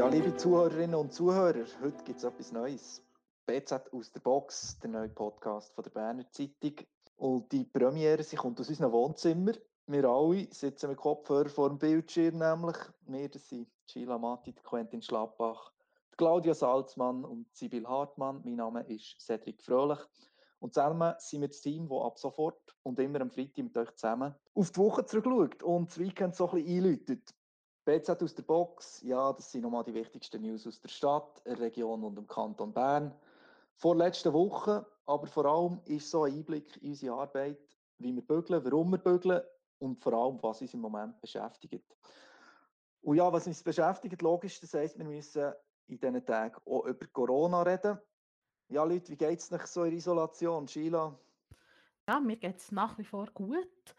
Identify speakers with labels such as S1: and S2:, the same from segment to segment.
S1: Ja, liebe Zuhörerinnen und Zuhörer, heute gibt es etwas Neues. BZ aus der Box, der neue Podcast von der Berner Zeitung. Und die Premiere, sie kommt aus unserem Wohnzimmer. Wir alle sitzen mit Kopfhörer vor dem Bildschirm, nämlich wir, das sind Sheila Matti, Quentin Schlappach, Claudia Salzmann und Sibyl Hartmann. Mein Name ist Cedric Fröhlich. Und zusammen sind wir das Team, das ab sofort und immer am Freitag mit euch zusammen auf die Woche zurückschaut und das Weekend so ein bisschen einläutet. BZ aus der Box, ja, das sind nochmal die wichtigsten News aus der Stadt, der Region und dem Kanton Bern. Vor letzter Woche, aber vor allem ist so ein Einblick in unsere Arbeit, wie wir bügeln, warum wir bügeln und vor allem, was uns im Moment beschäftigt. Und ja, was uns beschäftigt, logisch, das heisst, wir müssen in diesen Tagen auch über Corona reden. Ja, Leute, wie geht es euch so in Isolation? Sheila?
S2: Ja, mir geht es nach wie vor gut.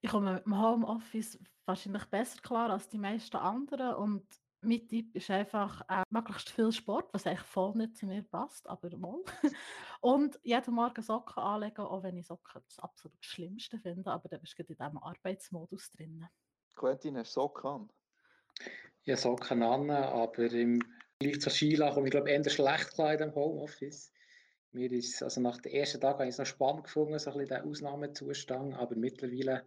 S2: Ich komme mit dem Homeoffice wahrscheinlich besser klar als die meisten anderen und mein Tipp ist einfach äh, möglichst viel Sport, was eigentlich voll nicht zu mir passt, aber mal. und jeden Morgen Socken anlegen, auch wenn ich Socken das absolut Schlimmste finde, aber dann bist du in diesem Arbeitsmodus drin.
S1: Quentin, hast du Socken an?
S3: Ja, Socken an, aber im Vergleich zur Skila komme ich glaube eher schlecht klar in dem Homeoffice. Mir ist, also nach dem ersten Tag habe ich es noch spannend gefunden, so ein bisschen den Ausnahmezustand, aber mittlerweile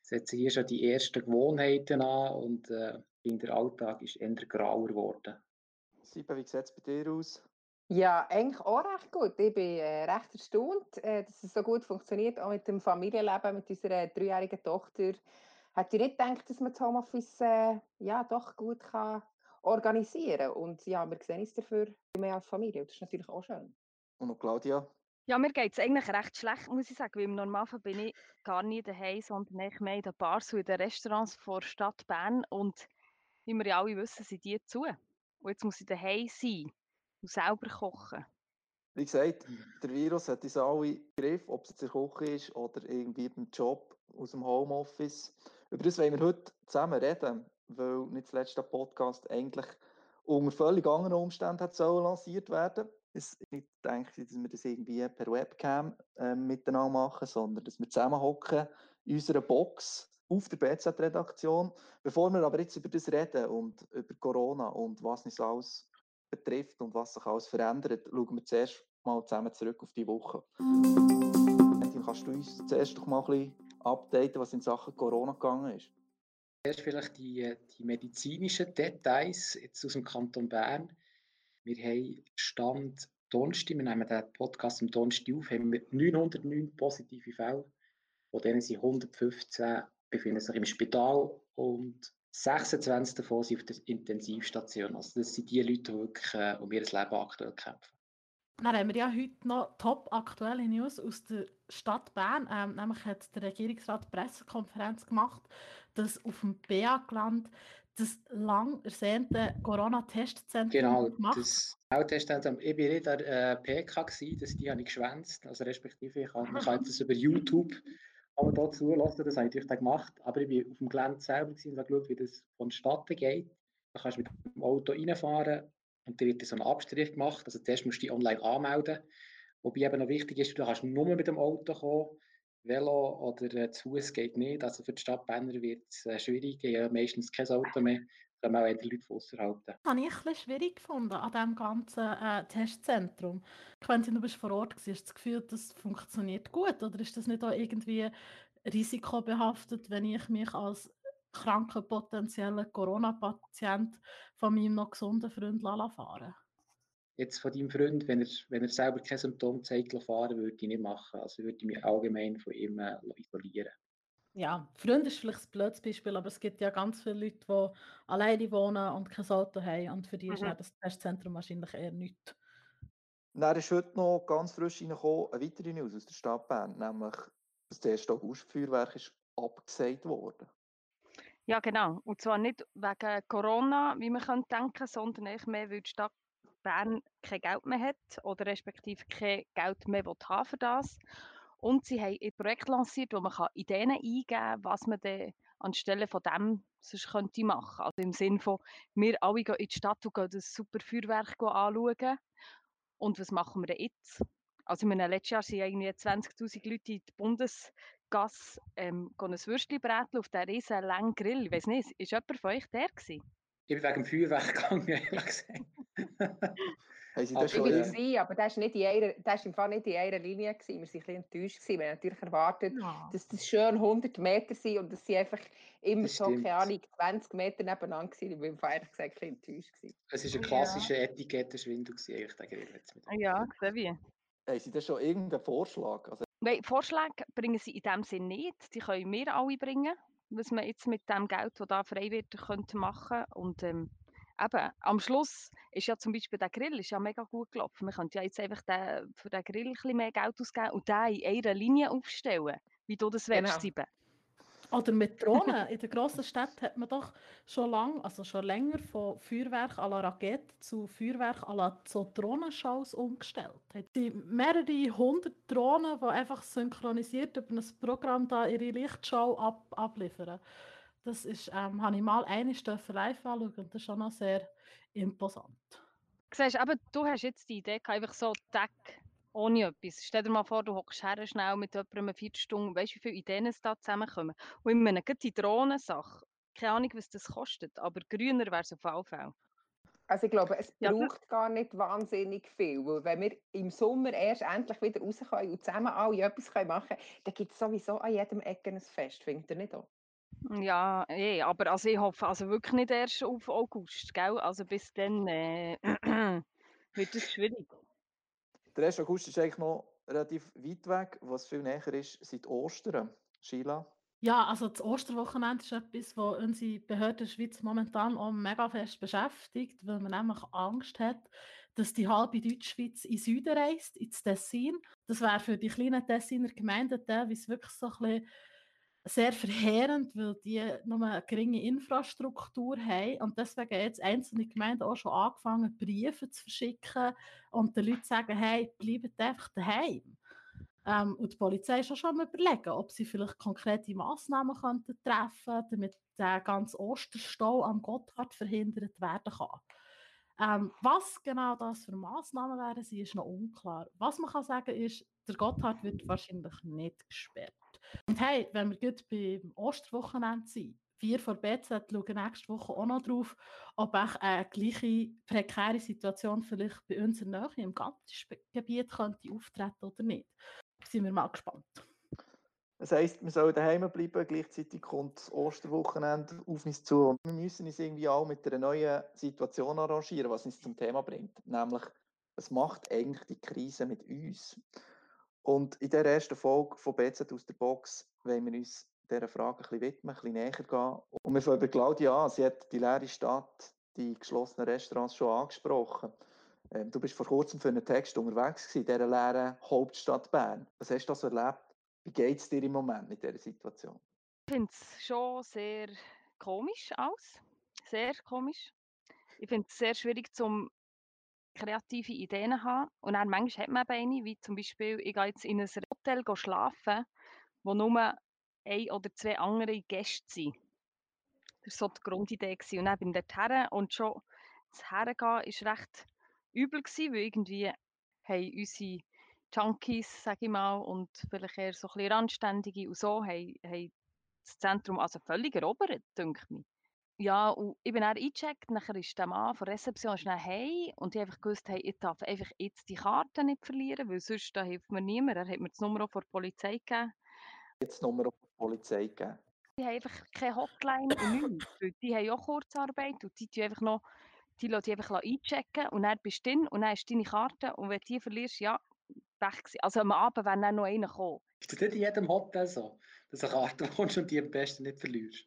S3: setzen hier schon die ersten Gewohnheiten an und äh, der Alltag ist eher grauer geworden.
S1: Sieben, wie sieht es bei dir aus?
S4: Ja, eigentlich auch recht gut. Ich bin äh, recht erstaunt, äh, dass es so gut funktioniert, auch mit dem Familienleben, mit unserer dreijährigen Tochter. Hätte ich nicht gedacht, dass man das Homeoffice äh, ja, doch gut kann organisieren kann. Und ja, wir sehen uns dafür mehr als Familie. Das ist natürlich auch schön.
S1: Und noch Claudia?
S5: Ja, mir geht es eigentlich recht schlecht, muss ich sagen, weil im Normalfall bin ich gar nie daheim, sondern ich mehr in den Bars und in den Restaurants der Stadt Bern und wie wir ja alle wissen, sind die zu. Und jetzt muss ich daheim sein und selber kochen.
S1: Wie gesagt, der Virus hat uns alle im Griff, ob es in der Küche ist oder irgendwie beim Job aus dem Homeoffice. Über das wollen wir heute zusammen reden, weil nicht zuletzt der Podcast eigentlich unter völlig anderen Umständen hat lanciert werden es nicht denke, dass wir das irgendwie per Webcam äh, miteinander machen, sondern dass wir zusammenhocken in unserer Box auf der BZ-Redaktion. Bevor wir aber jetzt über das reden und über Corona und was uns alles betrifft und was sich alles verändert, schauen wir zuerst mal zusammen zurück auf die Woche. Martin, kannst du uns zuerst doch mal ein bisschen updaten, was in Sachen Corona gegangen ist?
S3: Erst vielleicht die, die medizinischen Details jetzt aus dem Kanton Bern. Wir haben Stand Donnerstag, wir nehmen den Podcast am Donnerstag auf, haben wir 909 positive Fälle. Von denen sind 115 befinden sich im Spital und 26 davon sind auf der Intensivstation. Also das sind die Leute, die wirklich äh, um ihr Leben aktuell kämpfen.
S2: Dann haben wir ja heute noch top aktuelle News aus der Stadt Bern. Ähm, nämlich hat der Regierungsrat eine Pressekonferenz gemacht, dass auf dem BA-Land das lang ersehnte Corona-Testzentrum
S3: genau, gemacht? Genau, das Testzentrum. Ich war nicht der äh, PK, gewesen, das, die habe ich geschwänzt, also respektive ich kann, ich kann das über YouTube aber da zulassen, das habe ich natürlich gemacht, aber ich war auf dem Gelände selber und habe geschaut, wie das vonstatten geht. Da kannst du mit dem Auto reinfahren und dann wird so ein Abstrich gemacht, also zuerst musst du dich online anmelden, wobei eben noch wichtig ist, du kannst nur mit dem Auto kommen, Velo oder äh, zu Fuß geht nicht. Also für die Stadt Berner wird es äh, schwierig. Ich meistens kein Auto mehr. Da können auch eher Leute von außerhalb. Das
S2: habe ich bisschen schwierig gefunden an diesem ganzen äh, Testzentrum. Quentin, du bist vor Ort, hast du das Gefühl, das funktioniert gut? Oder ist das nicht auch irgendwie risikobehaftet, wenn ich mich als kranker potenzieller Corona-Patient von meinem noch gesunden Freund fahren
S3: jetzt von deinem Freund, wenn er, wenn er selber keine Symptome zeigt, fahren würde ich nicht machen. Also würde ich mich allgemein von ihm äh, isolieren.
S2: Ja, Freund ist vielleicht ein blödes Beispiel, aber es gibt ja ganz viele Leute, die alleine wohnen und kein Auto haben und für die mhm. ist das Testzentrum wahrscheinlich eher nichts.
S1: Dann ist heute noch ganz frisch reingekommen eine weitere News aus der Stadt Bern, nämlich das erste August-Feuerwerk ist abgesagt worden.
S5: Ja, genau. Und zwar nicht wegen Corona, wie man könnte denken, sondern echt mehr, weil die Stadt Bern kein Geld mehr hat oder respektive kein Geld mehr haben für das. Und sie haben ein Projekt lanciert, wo man Ideen eingeben kann, was man dann anstelle von dem sonst könnte machen. Also im Sinne von, wir alle gehen in die Stadt und gehen das super Feuerwerk anschauen. Und was machen wir jetzt? Also in letzten Jahr sind irgendwie 20'000 Leute in die Bundesgasse ähm, ein Würstchen auf diesen riesen langen Grill. Ich weiß nicht, ist jemand von euch der gewesen?
S3: Ich bin wegen dem Feuerwerk gegangen, ehrlich gesagt.
S1: Haben Sie
S3: Aber
S1: das
S4: Ich
S1: schon
S4: bin
S1: irgend-
S4: gewesen, aber das war nicht in einer, das nicht in einer Linie. Gewesen. Wir waren ein bisschen enttäuscht. Gewesen. Wir haben natürlich erwartet,
S2: Ja.
S4: dass das schön 100 Meter sind und dass sie einfach immer
S3: Das
S4: so,
S3: stimmt.
S4: keine Ahnung, 20 Meter nebeneinander waren. Ich bin im Fall ehrlich gesagt ein bisschen enttäuscht. Gewesen.
S3: Es war ein
S5: Ja.
S3: klassischer Etikettenschwindel, gewesen, eigentlich, der Grill jetzt mit.
S5: Ja, gesehen wie.
S1: haben Sie das schon irgendeinen Vorschlag? Also,
S5: Nein, Vorschläge bringen sie in dem Sinn nicht. Die können wir alle bringen, was man jetzt mit dem Geld, das da frei wird, könnte machen. Und ähm, eben, am Schluss ist ja zum Beispiel der Grill ist ja mega gut gelaufen. Man könnte ja jetzt einfach den, für den Grill ein bisschen mehr Geld ausgeben und den in einer Linie aufstellen, wie du das willst,
S4: Genau.
S2: Oder mit Drohnen. In den grossen Städten hat man doch schon lang, also schon länger von Feuerwerk à la Rakete zu Feuerwerk à la so Drohnenshows umgestellt. Hat die mehrere hundert Drohnen, die einfach synchronisiert über ein Programm da ihre Lichtshow ab, abliefern. Das ist, ähm, habe ich mal eine Staffel live anschauen und das ist schon noch sehr imposant.
S5: Siehst, eben, du hast jetzt die Idee, einfach so Tag ohne etwas. Stell dir mal vor, du hockst her schnell mit jemandem eine Viertelstunde, weißt du, wie viele Ideen es da zusammenkommen. Und ich meine, gerade die Drohnensache, keine Ahnung, was das kostet, aber grüner wäre es auf jeden Fall.
S4: Also ich glaube, es
S5: Ja,
S4: braucht gar nicht wahnsinnig viel, weil wenn wir im Sommer erst endlich wieder raus können und zusammen alle etwas machen können, dann gibt es sowieso an jedem Ecke ein Fest, findet ihr nicht auch?
S5: Ja, eh, aber also ich hoffe also wirklich nicht erst auf August, gell? Also bis dann äh, wird es schwierig.
S1: Der 1. August ist eigentlich noch relativ weit weg. Was viel näher ist, sind Ostern. Sheila?
S2: Ja, also das Osterwochenende ist etwas, wo unsere Behörden in der Schweiz momentan auch mega fest beschäftigt, weil man nämlich Angst hat, dass die halbe Deutschschweiz in den Süden reist, ins Tessin. Das wäre für die kleinen Tessiner Gemeinden teilweise wirklich so ein bisschen sehr verheerend, weil die nur eine geringe Infrastruktur haben und deswegen haben jetzt einzelne Gemeinden auch schon angefangen, Briefe zu verschicken und den Leuten sagen, hey, bleibt einfach daheim. Ähm, und die Polizei ist auch schon am überlegen, ob sie vielleicht konkrete Massnahmen könnten treffen damit der ganze Osterstau am Gotthard verhindert werden kann. Ähm, was genau das für Massnahmen wären, ist noch unklar. Was man kann sagen ist, der Gotthard wird wahrscheinlich nicht gesperrt. Und hey, wenn wir gut beim Osterwochenende sind, wir von BZ schauen nächste Woche auch noch drauf, ob auch eine gleiche prekäre Situation vielleicht bei uns in Nähe im ganzen Gebiet könnte auftreten oder nicht. Sind wir mal gespannt.
S1: Das heisst, wir sollen daheim bleiben, gleichzeitig kommt das Osterwochenende auf uns zu und wir müssen uns irgendwie auch mit einer neuen Situation arrangieren, was uns zum Thema bringt. Nämlich, was macht eigentlich die Krise mit uns? Und in der ersten Folge von BZ aus der Box wollen wir uns dieser Frage ein bisschen widmen, ein bisschen näher gehen. Und wir fangen bei Claudia an. Sie hat die leere Stadt, die geschlossenen Restaurants schon angesprochen. Ähm, du bist vor kurzem für einen Text unterwegs gewesen, in dieser leeren Hauptstadt Bern. Was hast du so erlebt? Wie geht es dir im Moment mit dieser Situation?
S5: Ich finde es schon sehr komisch aus. Sehr komisch. Ich finde es sehr schwierig, zum kreative Ideen zu haben. Und dann manchmal hat man eben eine, wie zum Beispiel, ich gehe jetzt in ein Hotel schlafen, wo nur ein oder zwei andere Gäste sind. Das war so die Grundidee. Gewesen. Und dann bin ich dort her und schon das Hergehen ist recht übel gewesen, weil irgendwie haben unsere Junkies, sage ich mal, und vielleicht eher so ein bisschen Randständige und so, haben, haben das Zentrum also völlig erobert, denke ich. Ja, und ich bin dann eingecheckt, nachher ist der Mann von der Rezeption dann hey und ich habe einfach gewusst, hey, ich darf einfach jetzt die Karte nicht verlieren, weil sonst da hilft mir niemand. Er hat mir das Nummer von der Polizei gegeben.
S1: Jetzt Nummer auf die Polizei gegeben.
S5: Die haben einfach keine Hotline und nichts, weil die haben auch Kurzarbeit und die tun einfach noch, die lassen einfach einchecken und dann bist du drin und dann ist deine Karte und wenn du die verlierst, ja, Pech gewesen. Also am Abend wäre dann noch einer gekommen.
S3: Ist das nicht in jedem Hotel so, dass du eine Karte bekommst und die am besten nicht verlierst?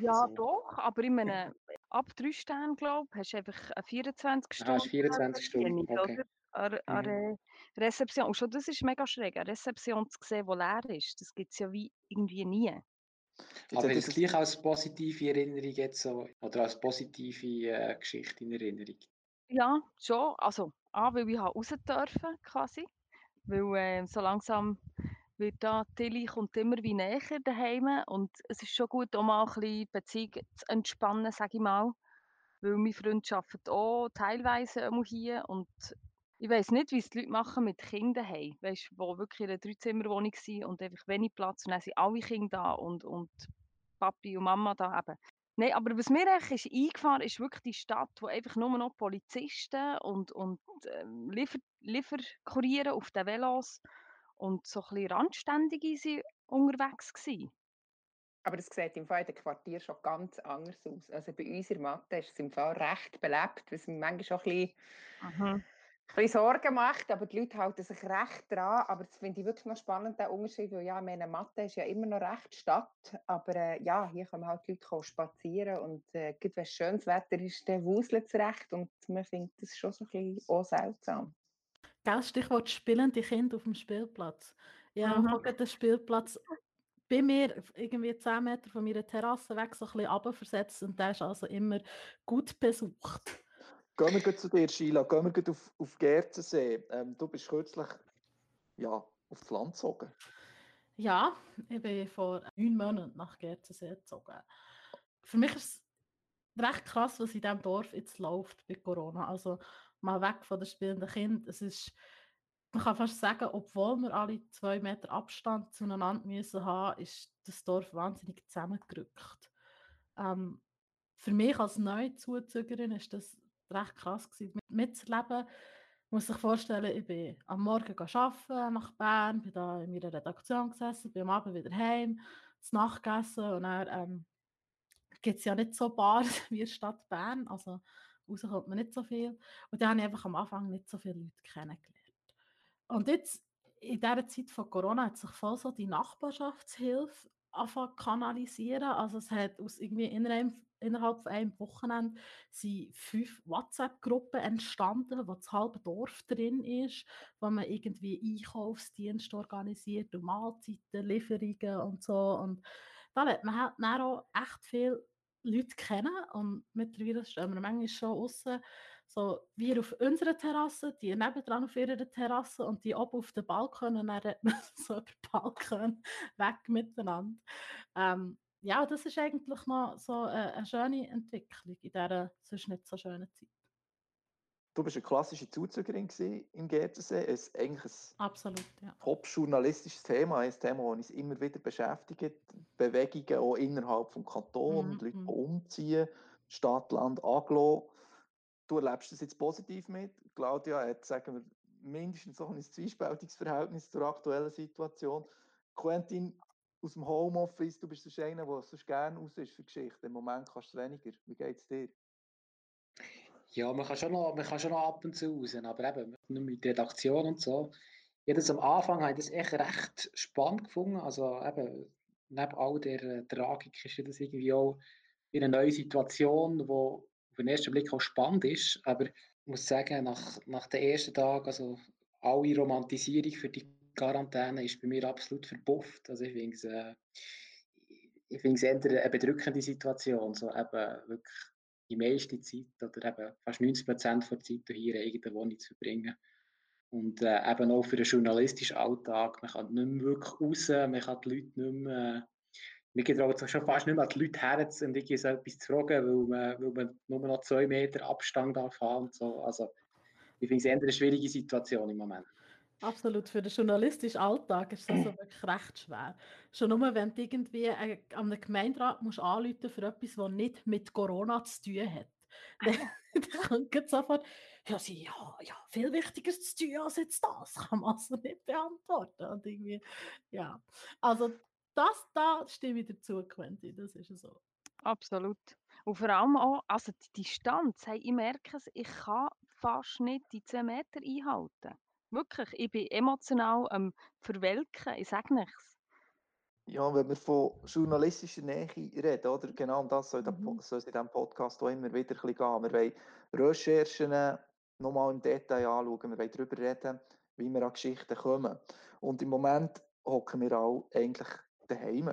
S5: Ja,
S3: Also-
S5: doch, aber ich meine, ab drei Sternen, glaube ich, hast du einfach eine 24
S3: Aha, hast
S5: Stunden
S3: 24 Stunden, okay.
S5: oder? An, an
S3: Mhm.
S5: der Rezeption. Und schon das ist mega schräg, eine Rezeption zu sehen, die leer ist. Das gibt es ja wie irgendwie nie.
S1: Jetzt
S3: Aber
S1: hat
S3: ist es
S1: das-
S3: gleich als positive Erinnerung jetzt so, oder als positive äh, Geschichte in Erinnerung?
S5: Ja, schon. Also, A, weil ich habe raus dürfen, quasi. Weil äh, so langsam wird da Tilly kommt immer wie näher daheim und es ist schon gut, auch mal ein bisschen Beziehung zu entspannen, sage ich mal. Weil mein Freund arbeitet auch teilweise einmal hier und ich weiß nicht, wie es die Leute machen mit Kindern haben, weißt, die wirklich in einer Dreizimmerwohnung sind und einfach wenig Platz und dann sind alle Kinder da und, und Papi und Mama da eben. Nein, aber was mir eigentlich ist eingefahren ist wirklich die Stadt, wo einfach nur noch Polizisten und, und ähm, Liefer Lieferkuriere auf den Velos und so ein bisschen Randständige sind unterwegs gewesen.
S4: Aber das sieht im Fall in den Quartier schon ganz anders aus. Also bei uns in Mathe ist es im Fall recht belebt, was mir manchmal schon ein bisschen, ein bisschen Sorgen macht, aber die Leute halten sich recht dran. Aber das finde ich wirklich noch spannend, der Unterschied, weil ja, meine, Mathe ist ja immer noch recht Stadt, aber äh, ja, hier können halt die Leute spazieren und äh, wenn schönes Wetter ist, dann wuselt es recht und man findet das schon so ein bisschen auch seltsam.
S2: Gell, Stichwort spielende Kinder auf dem Spielplatz. Ja,
S5: Mhm.
S2: auch gerade den Spielplatz bei mir irgendwie 10 Meter von meiner Terrasse weg so ein bisschen runterversetzt und der ist also immer gut besucht.
S1: Gehen wir zu dir, Sheila. Gehen wir auf, auf Gerzensee. Ähm, du bist kürzlich ja, aufs Land gezogen.
S2: Ja, ich bin vor neun Monaten nach Gerzensee gezogen. Für mich ist es recht krass, was in diesem Dorf jetzt läuft bei Corona. Also mal weg von den spielenden Kindern. Es ist, man kann fast sagen, obwohl wir alle zwei Meter Abstand zueinander müssen haben, ist das Dorf wahnsinnig zusammengerückt. Ähm, für mich als neue Zuzügerin ist das recht krass gewesen, mit- mitzuerleben. Man muss sich vorstellen, ich bin am Morgen arbeiten nach Bern, bin da in meiner Redaktion gesessen, bin am Abend wieder heim, zu Nacht gegessen und dann ähm, gibt es ja nicht so Bars wie in der Stadt Bern, also rauskommt man nicht so viel. Und da habe ich einfach am Anfang nicht so viele Leute kennengelernt. Und jetzt, in dieser Zeit von Corona, hat sich voll so die Nachbarschaftshilfe angefangen zu kanalisieren. Also es hat aus irgendwie innerhalb, innerhalb von einem Wochenende sind fünf WhatsApp-Gruppen entstanden, wo das halbe Dorf drin ist, wo man irgendwie Einkaufsdienste organisiert und Mahlzeiten, Lieferungen und so. Und da lernt man halt dann auch echt viele Leute kennen und mittlerweile stehen wir manchmal schon aussen, so wir auf unserer Terrasse, die nebendran auf ihrer Terrasse und die oben auf den Balkon und dann redet man so über den Balkon weg miteinander. Ähm, ja, das ist eigentlich noch so eine, eine schöne Entwicklung in dieser sonst nicht so schönen Zeit.
S1: Du bist eine klassische Zuzügerin im Gerzensee. Es ist eigentlich ein
S2: Absolut, ja.
S1: top-journalistisches Thema, ein Thema, das uns immer wieder beschäftigt. Bewegungen auch innerhalb des Kantons,
S2: Mhm,
S1: Leute, die
S2: mhm.
S1: umziehen, Stadt, Land angelassen. Du erlebst das jetzt positiv mit. Claudia hat, sagen wir, mindestens so ein zwiespältiges Verhältnis zur aktuellen Situation. Quentin, aus dem Homeoffice, du bist sonst einer, der sonst gerne raus ist für Geschichten. Im Moment kannst du es weniger. Wie geht es dir?
S3: Ja, man kann schon noch, man kann schon noch ab und zu raus, aber eben mit Redaktion und so. Ja, am Anfang habe ich das echt recht spannend gefunden. Also eben, neben all der äh, Tragik ist das irgendwie auch eine neue Situation, die auf den ersten Blick auch spannend ist. Aber ich muss sagen, nach, nach den ersten Tagen, also alle Romantisierung für die Quarantäne ist bei mir absolut verbufft. Also ich finde es, äh, ich finde es eher eine bedrückende Situation, so eben wirklich die meiste Zeit oder eben fast 90 Prozent der Zeit hier in eigenen Wohnung zu verbringen. Und äh, eben auch für den journalistischen Alltag. Man kann nicht mehr wirklich raus, man kann die Leute nicht mehr. Mir geht auch schon fast nicht mehr an die Leute her und irgendwie etwas zu fragen, weil man, weil man nur noch zwei Meter Abstand darf haben und so. Also, ich finde es eine schwierige Situation im Moment.
S2: Absolut, für den journalistischen Alltag ist das also wirklich recht schwer. Schon nur, wenn du irgendwie äh, an einem Gemeinderat musst anrufen für etwas, das nicht mit Corona zu tun hat. Dann, dann kommt gleich sofort, ja, sie, ja, ja, viel Wichtigeres zu tun als jetzt das, kann man also nicht beantworten. Und irgendwie, ja, also das, da stimme ich dazu, Quentin, das ist so.
S5: Absolut. Und vor allem auch, also die Distanz, hey, ich merke es, ich kann fast nicht die 2 Meter einhalten. Wirklich, ich bin emotional am Verwelken, ich sage nichts.
S1: Ja, wenn wir von journalistischer Nähe reden, oder? genau um das soll,
S2: Mhm.
S1: es in diesem Podcast auch immer wieder ein bisschen gehen. Wir wollen Recherchen nochmal im Detail anschauen, wir wollen darüber reden, wie wir an Geschichten kommen. Und im Moment hocken wir auch eigentlich daheim.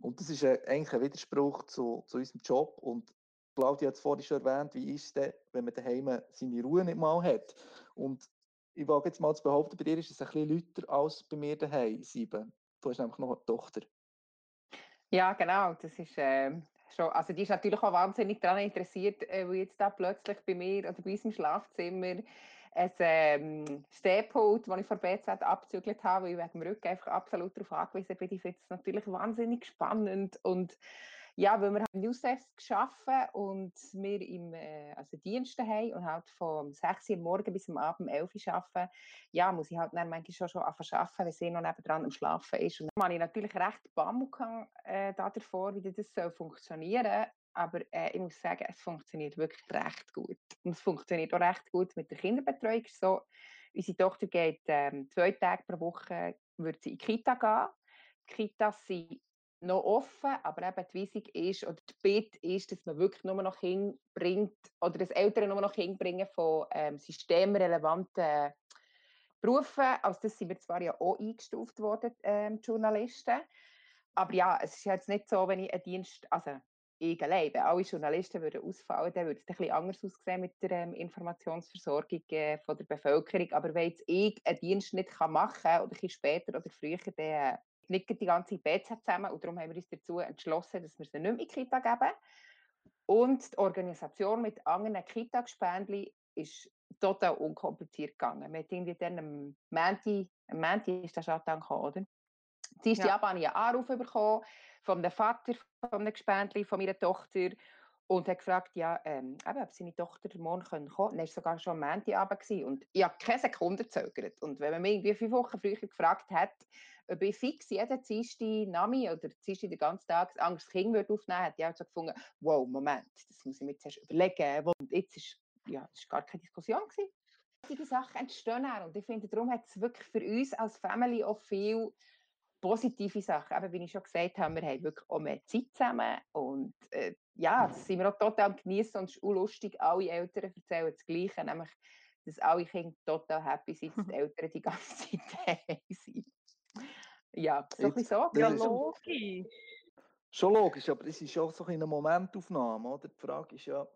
S1: Und das ist äh, eigentlich ein Widerspruch zu, zu unserem Job. Und Claudia hat es vorhin schon erwähnt, wie ist es denn, wenn man daheim seine Ruhe nicht mal hat. Und ich wage jetzt mal zu behaupten, bei dir ist es ein bisschen lauter als bei mir daheim, sieben. Du hast nämlich noch eine Tochter.
S4: Ja, genau. Das ist ähm, schon, also die ist natürlich auch wahnsinnig daran interessiert, äh, weil jetzt da plötzlich bei mir oder bei uns im Schlafzimmer ein ähm, Stehpult, das ich vor BZ abgezügelt habe, weil ich wegen dem Rücken einfach absolut darauf angewiesen bin. Ich finde es natürlich wahnsinnig spannend und Ja, weil wir haben Newsdesk geschaffen und wir im äh, also Dienste haben und halt von 6 Uhr morgen bis am Abend 11 Uhr arbeiten, ja, muss ich halt dann manchmal schon, schon anfangen arbeiten, wenn sie noch nebendran am Schlafen ist. Und dann habe ich natürlich recht Bammel äh, davor, wie das soll funktionieren aber äh, ich muss sagen, es funktioniert wirklich recht gut. Und es funktioniert auch recht gut mit der Kinderbetreuung. So, unsere Tochter geht ähm, zwei Tage pro Woche wird sie in die Kita gehen. Die Kitas sind noch offen, aber eben die Weisung ist, oder die Bitte ist, dass man wirklich nur noch hinbringt, oder dass Eltern nur noch hinbringen von ähm, systemrelevanten Berufen. Also das sind wir zwar ja auch eingestuft worden, ähm, Journalisten, aber ja, es ist jetzt nicht so, wenn ich einen Dienst, also ich allein, wenn alle Journalisten würden ausfallen, dann würde es ein bisschen anders aussehen mit der ähm, Informationsversorgung äh, von der Bevölkerung. Aber wenn jetzt ich einen Dienst nicht machen kann, oder ein bisschen später oder früher, dann äh, knicken die ganze BZ zusammen und darum haben wir uns dazu entschlossen, dass wir sie nicht mehr in die Kita geben. Und die Organisation mit anderen Kita-Gespendli ist total unkompliziert gegangen. Wir haben irgendwie dann am Montag, am Montag ist der Shutdown gekommen, oder? Dienstag ja. habe ich einen Anruf bekommen von Vater von einem Gespendli, von meiner Tochter und hat gefragt, ja, ähm, ob seine Tochter morgen kommen kann. Dann war sogar schon am Montagabend und ich habe keine Sekunde gezögert. Und wenn man mich irgendwie fünf Wochen früher gefragt hat, ob ich fix jeden Dienstag Nami oder Dienstag den ganzen Tag ein anderes Kind aufnehmen würde, hätte ich auch gefunden, wow, Moment, das muss ich mir zuerst überlegen. Und jetzt ist, ja, es gar keine Diskussion gewesen. Diese Sachen entstehen auch. Und ich finde, darum hat es wirklich für uns als Family auch viel positive Sachen. Eben, wie ich schon gesagt habe, wir haben wirklich auch mehr Zeit zusammen und äh, ja, das sind wir auch total am genießen und es ist auch lustig, alle Eltern erzählen das Gleiche, nämlich, dass alle Kinder total happy sind, dass die Eltern die ganze Zeit daheim sind. Ja, so ein so.
S5: Ja, logisch.
S1: Schon logisch, aber es ist auch so eine Momentaufnahme, oder? Die Frage ist ja,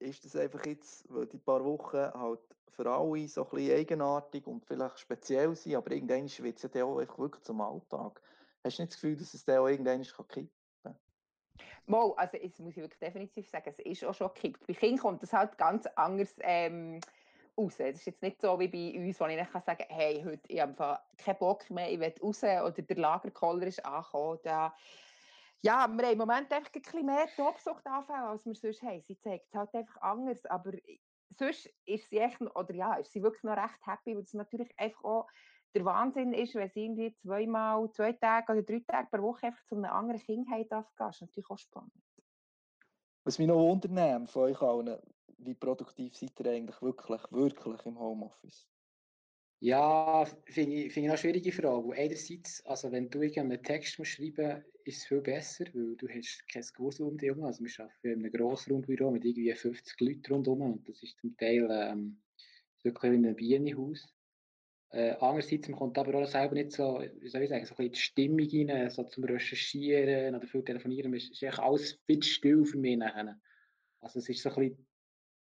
S1: ist das einfach jetzt, weil die paar Wochen halt für alle so ein bisschen eigenartig und vielleicht speziell sind, aber irgendwann wird es ja dann auch einfach wirklich zum Alltag. Hast du nicht das Gefühl, dass es dann auch irgendwann kippen kann?
S4: Mal, also das muss ich wirklich definitiv sagen, es ist auch schon gekippt. Bei Kindern kommt das halt ganz anders ähm, raus. Es ist jetzt nicht so wie bei uns, wo ich nicht sagen kann, hey, heute ich habe keinen Bock mehr, ich will raus oder der Lagerkoller ist angekommen. Da, ja, wir haben im Moment einfach ein bisschen mehr Tobsuchtanfälle, als wir sonst haben. Sie zeigt es halt einfach anders, aber sonst ist sie echt, oder ja, ist sie wirklich noch recht happy, weil es natürlich einfach auch der Wahnsinn ist, wenn sie irgendwie zweimal, zwei Tage oder drei Tage pro Woche einfach zu einem anderen Kind gehen darf, ist natürlich auch spannend.
S1: Was mich noch wundert von euch allen, wie produktiv seid ihr eigentlich wirklich, wirklich im Homeoffice?
S3: Ja, finde ich, find ich eine schwierige Frage. Einerseits, also wenn du einen Text musst schreiben musst, ist es viel besser, weil du hast kein Kurs um dich herum. Also wir arbeiten in einem Grossraumbüro mit irgendwie 50 Leuten rundherum und das ist zum Teil ähm, wirklich in einem Bienenhaus. Äh, andererseits, man kommt aber auch selber nicht so, wie soll ich sagen, so ein bisschen die Stimmung rein, so zum Recherchieren oder viel telefonieren. Es ist alles viel still für mich nachher. Also es ist so ein bisschen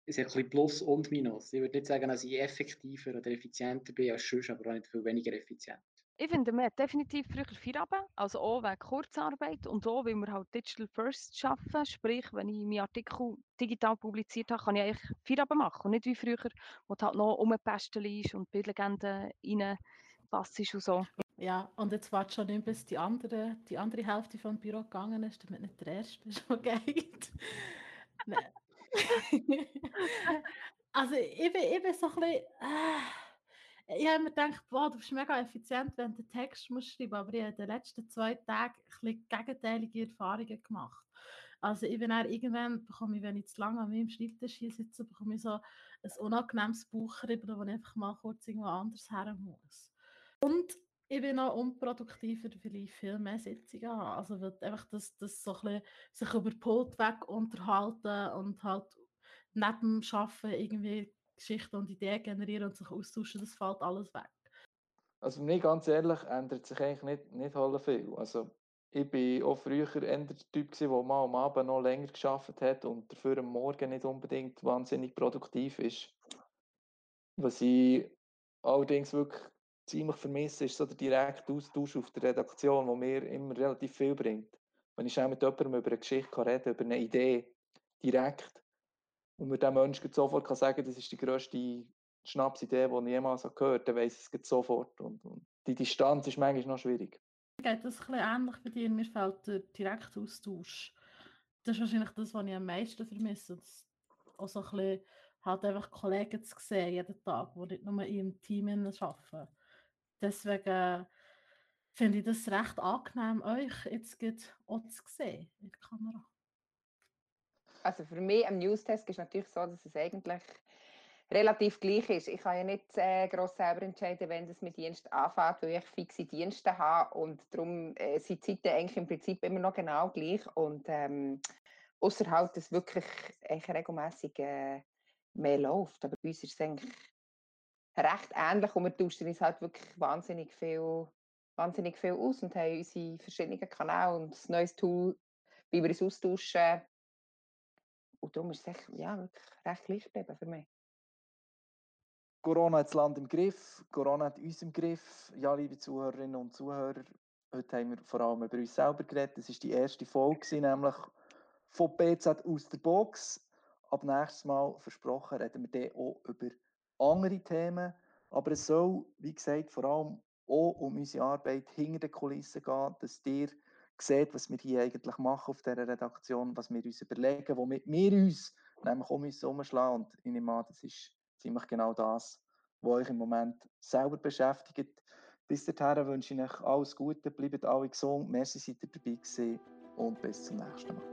S3: es hat ein Plus und Minus. Ich würde nicht sagen, dass ich effektiver oder effizienter bin als sonst, aber auch nicht viel weniger effizient.
S5: Ich finde, man hat definitiv früher Feierabend, also auch wegen Kurzarbeit und auch, weil wir halt Digital First arbeiten, sprich, wenn ich meinen Artikel digital publiziert habe, kann ich eigentlich Feierabend machen und nicht wie früher, wo du halt noch umgepestet ist und Bildlegenden reinpasst und so.
S2: Ja, und jetzt warte schon nicht, bis die andere, die andere Hälfte vom Büro gegangen ist, damit nicht der Erste der geht. also ich bin, ich bin so ein bisschen... Äh, ich habe mir gedacht, boah, du bist mega effizient, wenn du Text musst schreiben aber ich habe in den letzten zwei Tagen ein gegenteilige Erfahrungen gemacht. Also ich bin dann irgendwann, bekomme ich, wenn ich zu lange an meinem Schreibtisch hier sitze, bekomme ich so ein unangenehmes Buchribbeln, wo ich einfach mal kurz irgendwo anders her muss. Und ich bin auch unproduktiver, weil ich viel mehr Sitzungen habe. Also weil einfach das, das so ein bisschen sich über Pult weg unterhalten und halt neben dem Arbeiten irgendwie Geschichten und Ideen generieren und sich austauschen, das fällt alles weg.
S1: Also mir ganz ehrlich ändert sich eigentlich nicht, nicht viel. Also ich bin auch früher eher der Typ der mal am Abend noch länger geschafft hat und dafür am Morgen nicht unbedingt wahnsinnig produktiv ist. Was ich allerdings wirklich ziemlich vermisse, ist so der direkte Austausch auf der Redaktion, der mir immer relativ viel bringt. Wenn ich mit jemandem über eine Geschichte reden kann, über eine Idee, direkt, und mir der Mensch sofort kann sagen das ist die grösste Schnapsidee, die ich jemals gehört habe, dann weiss ich es sofort. Und, und, die Distanz ist manchmal noch schwierig.
S2: geht das ein ähnlich bei dir. Mir fehlt der direkte Austausch. Das ist wahrscheinlich das, was ich am meisten vermisse. Auch so ein bisschen, halt einfach Kollegen zu sehen, jeden Tag, die nicht nur im Team arbeiten. Deswegen finde ich das recht angenehm, euch jetzt auch zu sehen in der Kamera.
S4: Also für mich am Newstest ist natürlich so, dass es eigentlich relativ gleich ist. Ich kann ja nicht äh, gross selber entscheiden, wenn das mit Dienst anfängt, weil ich fixe Dienste habe und darum äh, sind die Zeiten eigentlich im Prinzip immer noch genau gleich und ähm, außer halt, dass wirklich regelmäßig äh, mehr läuft. Aber bei uns ist es eigentlich recht ähnlich und wir tauschen uns halt wirklich wahnsinnig viel, wahnsinnig viel aus und haben unsere verschiedenen Kanäle und ein neues Tool, wie wir uns austauschen. Und darum ist es echt, ja, wirklich recht gleich geblieben für mich.
S1: Corona hat das Land im Griff, Corona hat uns im Griff. Ja, liebe Zuhörerinnen und Zuhörer, heute haben wir vor allem über uns selber geredet. Das ist die erste Folge, nämlich von BZ aus der Box. Ab nächstes Mal, versprochen, reden wir dann auch über andere Themen. Aber es soll, wie gesagt, vor allem auch um unsere Arbeit hinter den Kulissen gehen, dass ihr seht, was wir hier eigentlich machen auf dieser Redaktion, was wir uns überlegen, womit wir uns nämlich um uns umschlagen. Und ich nehme an, das ist ziemlich genau das, was euch im Moment selber beschäftigt. Bis dahin wünsche ich euch alles Gute, bleibt alle gesund, merci, seid ihr dabei gewesen und bis zum nächsten Mal.